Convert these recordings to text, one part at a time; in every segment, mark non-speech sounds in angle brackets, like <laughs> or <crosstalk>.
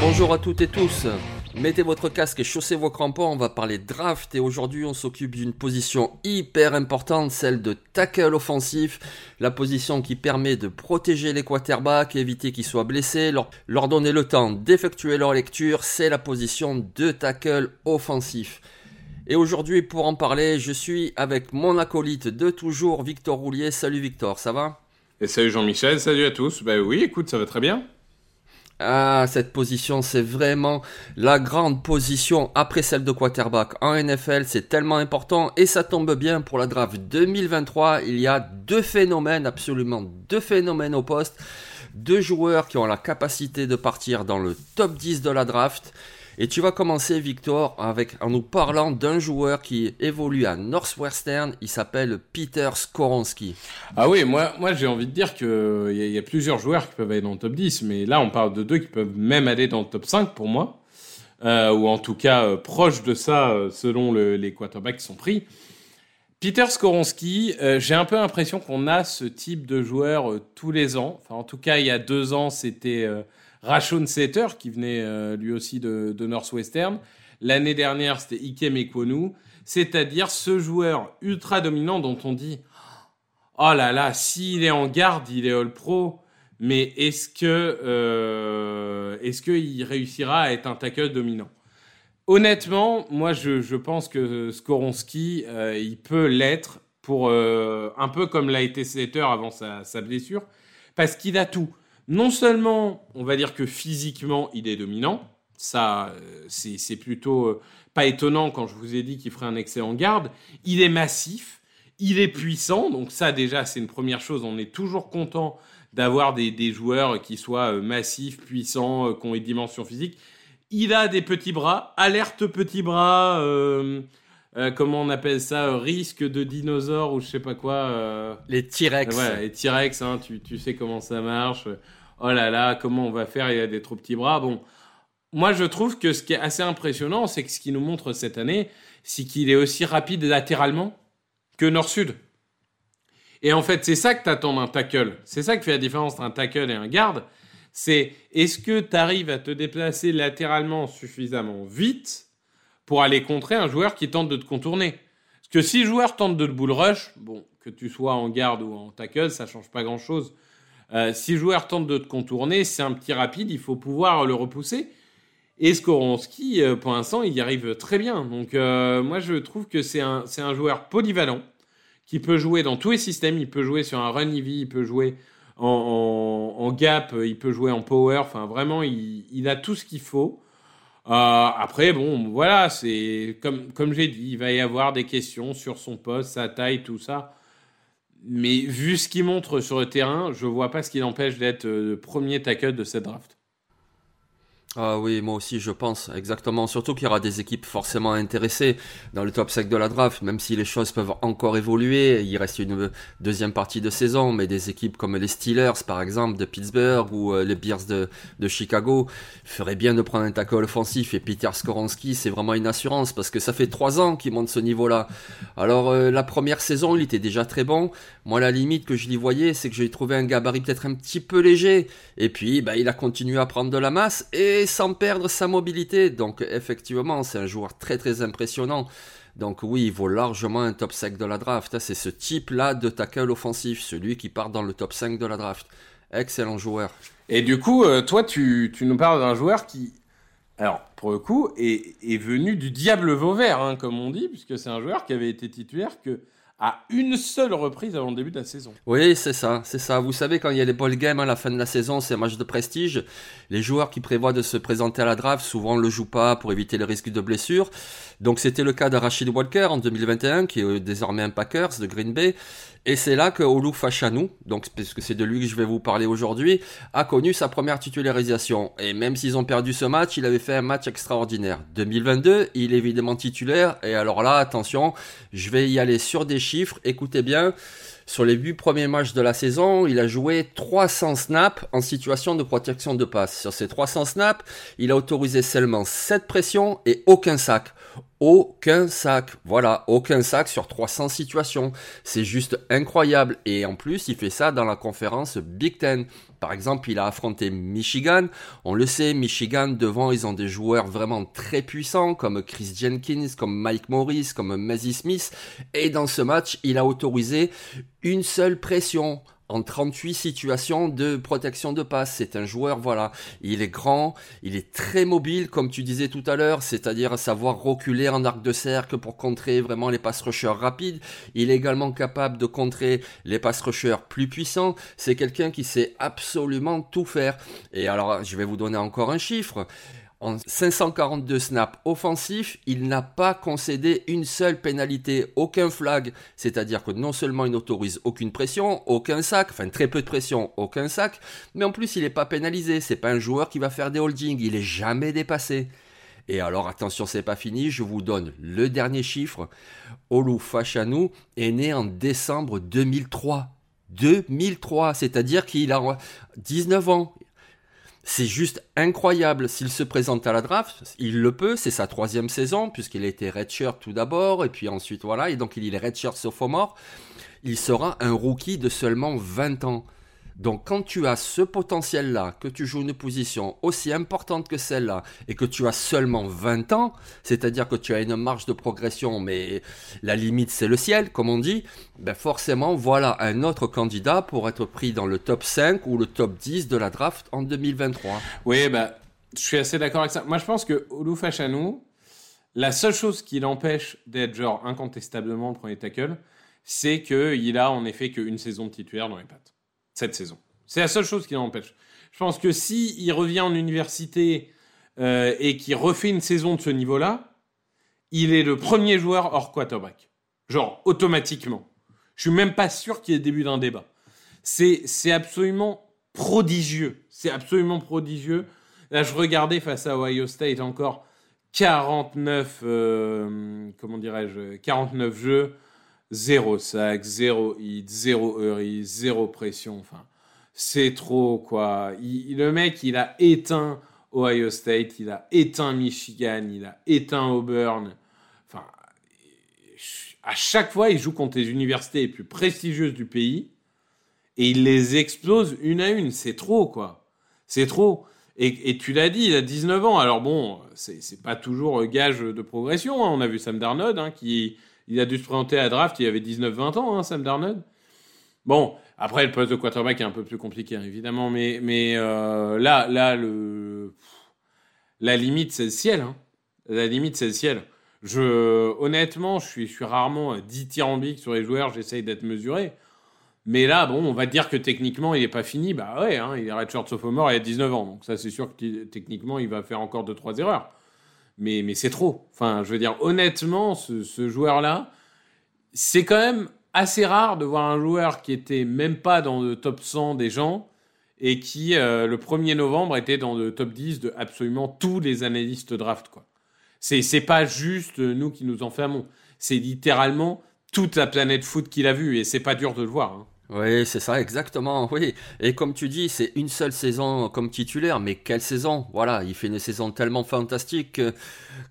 Bonjour à toutes et tous. Mettez votre casque et chaussez vos crampons, on va parler draft et aujourd'hui on s'occupe d'une position hyper importante, celle de tackle offensif, la position qui permet de protéger les quarterbacks, éviter qu'ils soient blessés, leur, leur donner le temps d'effectuer leur lecture, c'est la position de tackle offensif. Et aujourd'hui pour en parler, je suis avec mon acolyte de toujours, Victor Roulier. Salut Victor, ça va? Et salut Jean-Michel, salut à tous. Bah oui, écoute, ça va très bien. Ah, cette position, c'est vraiment la grande position après celle de quarterback en NFL. C'est tellement important et ça tombe bien pour la draft 2023. Il y a deux phénomènes, absolument deux phénomènes au poste. Deux joueurs qui ont la capacité de partir dans le top 10 de la draft. Et tu vas commencer, Victor, en nous parlant d'un joueur qui évolue à Northwestern. Il s'appelle Peter Skoronski. Ah oui, moi, moi j'ai envie de dire qu'il y, a- y a plusieurs joueurs qui peuvent aller dans le top 10, mais là on parle de deux qui peuvent même aller dans le top 5 pour moi, Euh, ou en tout cas euh, proche de ça euh, selon le- les quarterbacks qui sont pris. Peter Skoronski, j'ai un peu l'impression qu'on a ce type de joueur tous les ans. Enfin, en tout cas, il y a deux ans, c'était Rashon Setter qui venait euh, lui aussi de, Northwestern. L'année dernière, c'était Ikem Ekwonu, c'est-à-dire ce joueur ultra dominant dont on dit Oh là là, s'il est en garde, il est All-Pro, mais est-ce que euh, est-ce qu'il réussira à être un tackle dominant? Honnêtement, moi je, pense que Skoronski, euh, il peut l'être pour un peu comme l'a été Slater avant sa, sa blessure, parce qu'il a tout. Non seulement, on va dire que physiquement, il est dominant, ça euh, c'est plutôt euh, pas étonnant quand je vous ai dit qu'il ferait un excellent garde, il est massif, il est puissant, donc ça déjà c'est une première chose, on est toujours content d'avoir des, joueurs qui soient euh, massifs, puissants, qui ont une dimension physique. Il a des petits bras, alerte petits bras, euh, comment on appelle ça, euh, risque de dinosaure ou je sais pas quoi. euh, Les T-Rex. voilà, les T-Rex, hein, tu, tu sais comment ça marche. Oh là là, comment on va faire Il a des trop petits bras. Bon, moi je trouve que ce qui est assez impressionnant, c'est que ce qu'il nous montre cette année, c'est qu'il est aussi rapide latéralement que nord-sud. Et en fait, c'est ça que t'attends d'un tackle. C'est ça qui fait la différence entre un tackle et un garde. C'est est-ce que tu arrives à te déplacer latéralement suffisamment vite pour aller contrer un joueur qui tente de te contourner Parce que si le joueur tente de te bull rush, bon, que tu sois en garde ou en tackle, ça change pas grand-chose. Euh, si le joueur tente de te contourner, c'est un petit rapide, il faut pouvoir le repousser. Et Skoronski, euh, pour l'instant, il y arrive très bien. Donc, euh, moi, je trouve que c'est un, joueur polyvalent qui peut jouer dans tous les systèmes. Il peut jouer sur un run EV, il peut jouer en, gap, il peut jouer en power. Enfin, vraiment, il a tout ce qu'il faut. Euh, après, bon, voilà, c'est comme, comme j'ai dit, il va y avoir des questions sur son poste, sa taille, tout ça. Mais vu ce qu'il montre sur le terrain, je vois pas ce qui l'empêche d'être euh, le premier tackle de cette draft. Ah oui, moi aussi je pense, exactement. Surtout qu'il y aura des équipes forcément intéressées dans le top 5 de la draft, même si les choses peuvent encore évoluer. Il reste une deuxième partie de saison, mais des équipes comme les Steelers, par exemple, de Pittsburgh ou euh, les Bears de, Chicago feraient bien de prendre un tackle offensif. Et Peter Skoronski, c'est vraiment une assurance parce que ça fait trois ans qu'il monte ce niveau-là. Alors euh, la première saison, il était déjà très bon. Moi, la limite que je l'y voyais, c'est que j'ai trouvé un gabarit peut-être un petit peu léger. Et puis, bah, il a continué à prendre de la masse et sans perdre sa mobilité. Donc effectivement, c'est un joueur très très impressionnant. Donc oui, il vaut largement un top 5 de la draft. C'est ce type-là de tackle offensif, celui qui part dans le top 5 de la draft. Excellent joueur. Et du coup, euh, toi, tu, tu nous parles d'un joueur qui, alors, pour le coup, est, est venu du diable Vauvert, hein, comme on dit, puisque c'est un joueur qui avait été titulaire que à une seule reprise avant le début de la saison. Oui, c'est ça, c'est ça. Vous savez, quand il y a les ball games à la fin de la saison, c'est un match de prestige. Les joueurs qui prévoient de se présenter à la draft, souvent le jouent pas pour éviter le risque de blessure. Donc c'était le cas de Rashid Walker en 2021, qui est désormais un Packers de Green Bay. Et c'est là que Olu Fachanou, donc puisque c'est de lui que je vais vous parler aujourd'hui, a connu sa première titularisation. Et même s'ils ont perdu ce match, il avait fait un match extraordinaire. 2022, il est évidemment titulaire. Et alors là, attention, je vais y aller sur des chiffres. Écoutez bien. Sur les 8 premiers matchs de la saison, il a joué 300 snaps en situation de protection de passe. Sur ces 300 snaps, il a autorisé seulement 7 pressions et aucun sac. Aucun sac. Voilà, aucun sac sur 300 situations. C'est juste incroyable. Et en plus, il fait ça dans la conférence Big Ten. Par exemple, il a affronté Michigan. On le sait, Michigan, devant, ils ont des joueurs vraiment très puissants, comme Chris Jenkins, comme Mike Morris, comme Mazzy Smith. Et dans ce match, il a autorisé une seule pression en 38 situations de protection de passe. C'est un joueur, voilà, il est grand, il est très mobile, comme tu disais tout à l'heure, c'est-à-dire savoir reculer en arc de cercle pour contrer vraiment les pass rushers rapides. Il est également capable de contrer les pass rushers plus puissants. C'est quelqu'un qui sait absolument tout faire. Et alors, je vais vous donner encore un chiffre. En 542 snaps offensifs, il n'a pas concédé une seule pénalité, aucun flag. C'est-à-dire que non seulement il n'autorise aucune pression, aucun sac, enfin très peu de pression, aucun sac, mais en plus il n'est pas pénalisé. C'est pas un joueur qui va faire des holdings, il est jamais dépassé. Et alors attention, c'est pas fini, je vous donne le dernier chiffre. Olu Fachanou est né en décembre 2003. 2003, c'est-à-dire qu'il a 19 ans. C'est juste incroyable s'il se présente à la draft. Il le peut, c'est sa troisième saison, puisqu'il a été redshirt tout d'abord, et puis ensuite voilà, et donc il est redshirt sophomore. Il sera un rookie de seulement 20 ans. Donc quand tu as ce potentiel-là, que tu joues une position aussi importante que celle-là, et que tu as seulement 20 ans, c'est-à-dire que tu as une marge de progression, mais la limite c'est le ciel, comme on dit, ben forcément voilà un autre candidat pour être pris dans le top 5 ou le top 10 de la draft en 2023. Oui, bah, je suis assez d'accord avec ça. Moi je pense que Olu Fachanou, la seule chose qui l'empêche d'être genre incontestablement le premier tackle, c'est qu'il a en effet qu'une saison de titulaire dans les pattes cette saison. C'est la seule chose qui l'empêche. Je pense que si il revient en université euh, et qu'il refait une saison de ce niveau-là, il est le premier joueur hors quarterback. Genre, automatiquement. Je suis même pas sûr qu'il y ait le début d'un débat. C'est absolument prodigieux. C'est absolument prodigieux. Là, je regardais face à Ohio State encore 49, euh, comment dirais-je, 49 jeux zéro sac, zéro hit, zéro hurry, zéro pression. Enfin, c'est trop, quoi. le mec, il a éteint Ohio State, il a éteint Michigan, il a éteint Auburn. Enfin, à chaque fois, il joue contre les universités les plus prestigieuses du pays et il les explose une à une. C'est trop, quoi. C'est trop. Et, tu l'as dit, il a 19 ans. Alors bon, c'est pas toujours gage de progression. Hein. On a vu Sam Darnold hein, qui il a dû se présenter à draft, il avait 19-20 ans, hein, Sam Darnold. Bon, après, le poste de quarterback est un peu plus compliqué, hein, évidemment, mais, euh, là, là la limite, c'est le ciel. Hein. La limite, c'est le ciel. Je, honnêtement, je suis, je suis rarement dithyrambique sur les joueurs, j'essaye d'être mesuré. Mais là, bon, on va dire que techniquement, il n'est pas fini. Bah ouais, hein, il est redshirt sophomore, il a 19 ans. Donc ça, c'est sûr que techniquement, il va faire encore 2-3 erreurs mais, mais c'est trop. Enfin, je veux dire, honnêtement, ce, joueur-là, c'est quand même assez rare de voir un joueur qui était même pas dans le top 100 des gens et qui, euh, le 1er novembre, était dans le top 10 de absolument tous les analystes draft, quoi. C'est, c'est pas juste nous qui nous enfermons. C'est littéralement toute la planète foot qu'il a vu et c'est pas dur de le voir. Hein. Oui, c'est ça, exactement. Oui. Et comme tu dis, c'est une seule saison comme titulaire, mais quelle saison Voilà, il fait une saison tellement fantastique que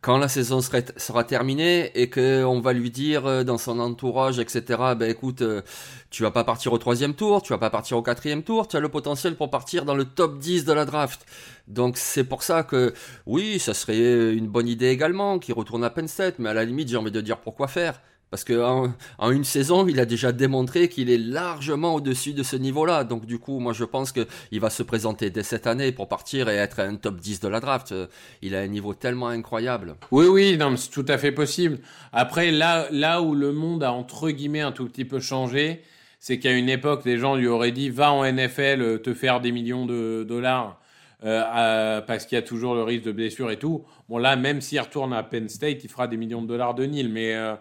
quand la saison sera, terminée et qu'on va lui dire euh, dans son entourage, etc., ben écoute, euh, tu vas pas partir au troisième tour, tu vas pas partir au quatrième tour, tu as le potentiel pour partir dans le top 10 de la draft. Donc c'est pour ça que oui, ça serait une bonne idée également qu'il retourne à Penn State, mais à la limite, j'ai envie de dire pourquoi faire parce qu'en en, une saison, il a déjà démontré qu'il est largement au-dessus de ce niveau-là. Donc du coup, moi je pense qu'il va se présenter dès cette année pour partir et être un top 10 de la draft. Il a un niveau tellement incroyable. Oui, oui, non, c'est tout à fait possible. Après, là, là où le monde a entre guillemets un tout petit peu changé, c'est qu'à une époque, les gens lui auraient dit va en NFL euh, te faire des millions de dollars. Euh, parce qu'il y a toujours le risque de blessure et tout. Bon là, même s'il retourne à Penn State, il fera des millions de dollars de Nil. Mais euh,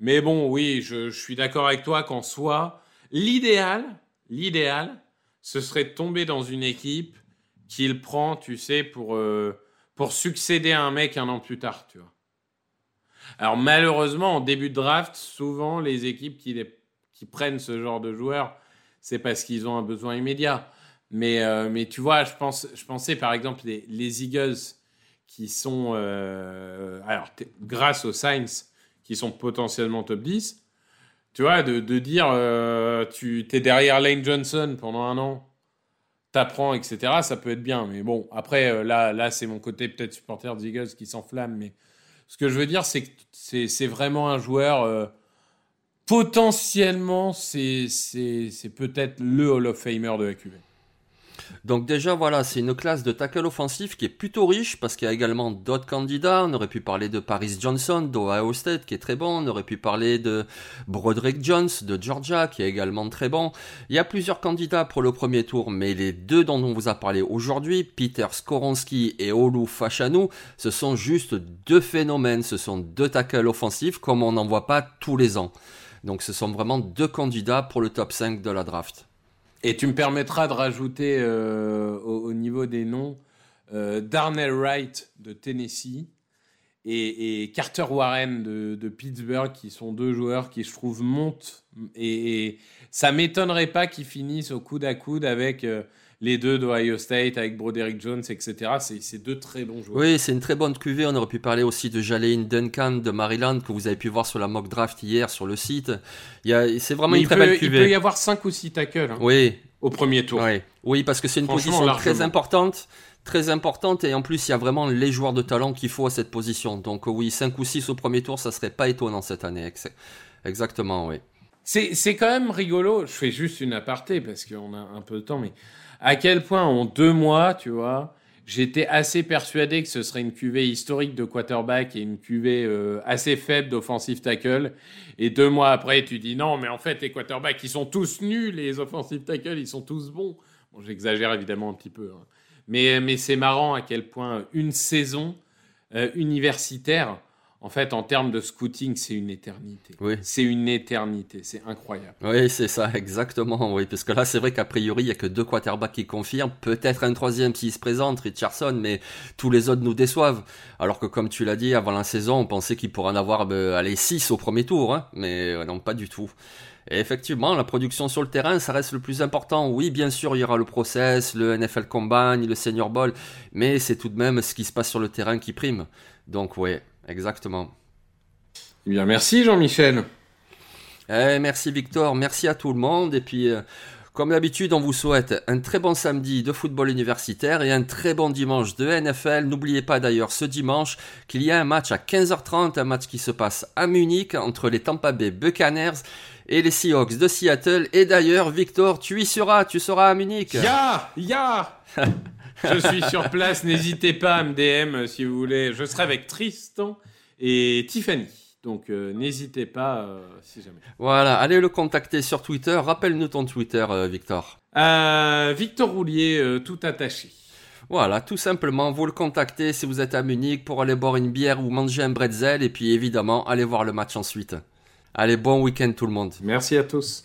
mais bon, oui, je, suis d'accord avec toi qu'en soi, l'idéal, l'idéal, ce serait de tomber dans une équipe qu'il prend, tu sais, pour, euh, pour succéder à un mec un an plus tard, tu vois. Alors malheureusement, en début de draft, souvent les équipes qui, qui prennent ce genre de joueurs, c'est parce qu'ils ont un besoin immédiat. Mais, euh, mais tu vois, je, pense, je pensais par exemple les, les Eagles qui sont, euh, alors grâce aux Saints, qui sont potentiellement top 10, tu vois, de, dire euh, tu es derrière Lane Johnson pendant un an, t'apprends, etc., ça peut être bien. Mais bon, après, euh, là, là c'est mon côté peut-être supporter des Eagles qui s'enflamme. Mais ce que je veux dire, c'est que c'est vraiment un joueur. Euh, potentiellement, c'est peut-être le Hall of Famer de la QV. Donc déjà voilà, c'est une classe de tackle offensif qui est plutôt riche parce qu'il y a également d'autres candidats. On aurait pu parler de Paris Johnson d'Ohio State qui est très bon. On aurait pu parler de Broderick Jones de Georgia qui est également très bon. Il y a plusieurs candidats pour le premier tour, mais les deux dont on vous a parlé aujourd'hui, Peter Skoronski et Olu Fashanu, ce sont juste deux phénomènes. Ce sont deux tackles offensifs comme on n'en voit pas tous les ans. Donc ce sont vraiment deux candidats pour le top 5 de la draft. Et tu me permettras de rajouter euh, au, niveau des noms euh, Darnell Wright de Tennessee et, Carter Warren de, Pittsburgh, qui sont deux joueurs qui, je trouve, montent. Et, et ça m'étonnerait pas qu'ils finissent au coude à coude avec euh, les deux d'Ohio State avec Broderick Jones, etc. C'est deux très bons joueurs. Oui, c'est une très bonne cuvée. On aurait pu parler aussi de Jalen Duncan de Maryland que vous avez pu voir sur la mock draft hier sur le site. C'est vraiment une très belle cuvée. Il peut y avoir 5 ou 6 tackles hein, oui. au premier tour. Oui, oui parce que c'est une position très importante. Très importante et en plus il y a vraiment les joueurs de talent qu'il faut à cette position. Donc oui, 5 ou 6 au premier tour, ça serait pas étonnant cette année. Exactement, oui. C'est quand même rigolo. Je fais juste une aparté parce qu'on a un peu de temps, mais à quel point en deux mois, tu vois, j'étais assez persuadé que ce serait une cuvée historique de quarterback et une cuvée euh, assez faible d'offensive tackle. Et deux mois après, tu dis non, mais en fait, les quarterbacks, ils sont tous nuls, les offensive tackle, ils sont tous bons. Bon, j'exagère évidemment un petit peu. Hein. Mais, mais c'est marrant à quel point une saison euh, universitaire en fait, en termes de scouting, c'est une éternité. Oui. C'est une éternité, c'est incroyable. Oui, c'est ça, exactement. Oui, parce que là, c'est vrai qu'a priori, il n'y a que deux quarterbacks qui confirment. Peut-être un troisième s'il se présente, Richardson, mais tous les autres nous déçoivent. Alors que, comme tu l'as dit, avant la saison, on pensait qu'il pourrait en avoir, ben, allez, six au premier tour, hein. mais euh, non, pas du tout. Et effectivement, la production sur le terrain, ça reste le plus important. Oui, bien sûr, il y aura le process, le NFL Combine, le Senior Bowl, mais c'est tout de même ce qui se passe sur le terrain qui prime. Donc, ouais, Exactement. Eh bien, merci Jean-Michel. Eh, merci Victor, merci à tout le monde. Et puis, euh, comme d'habitude, on vous souhaite un très bon samedi de football universitaire et un très bon dimanche de NFL. N'oubliez pas d'ailleurs ce dimanche qu'il y a un match à 15h30, un match qui se passe à Munich entre les Tampa Bay Buccaneers et les Seahawks de Seattle. Et d'ailleurs, Victor, tu y seras, tu seras à Munich. Ya, ya. <laughs> Je suis sur place, n'hésitez pas à me DM si vous voulez. Je serai avec Tristan et Tiffany. Donc euh, n'hésitez pas euh, si jamais. Voilà, allez le contacter sur Twitter. Rappelle-nous ton Twitter, euh, Victor. Victor Roulier, tout attaché. Voilà, tout simplement, vous le contactez si vous êtes à Munich pour aller boire une bière ou manger un bretzel et puis évidemment aller voir le match ensuite. Allez, bon week-end tout le monde. Merci à tous.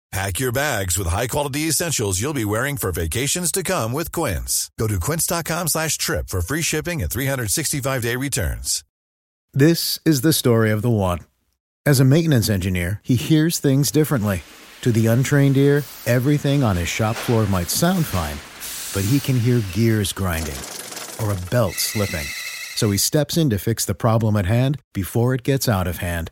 Pack your bags with high-quality essentials you'll be wearing for vacations to come with Quince. Go to quince.com slash trip for free shipping and 365-day returns. This is the story of the one. As a maintenance engineer, he hears things differently. To the untrained ear, everything on his shop floor might sound fine, but he can hear gears grinding or a belt slipping. So he steps in to fix the problem at hand before it gets out of hand.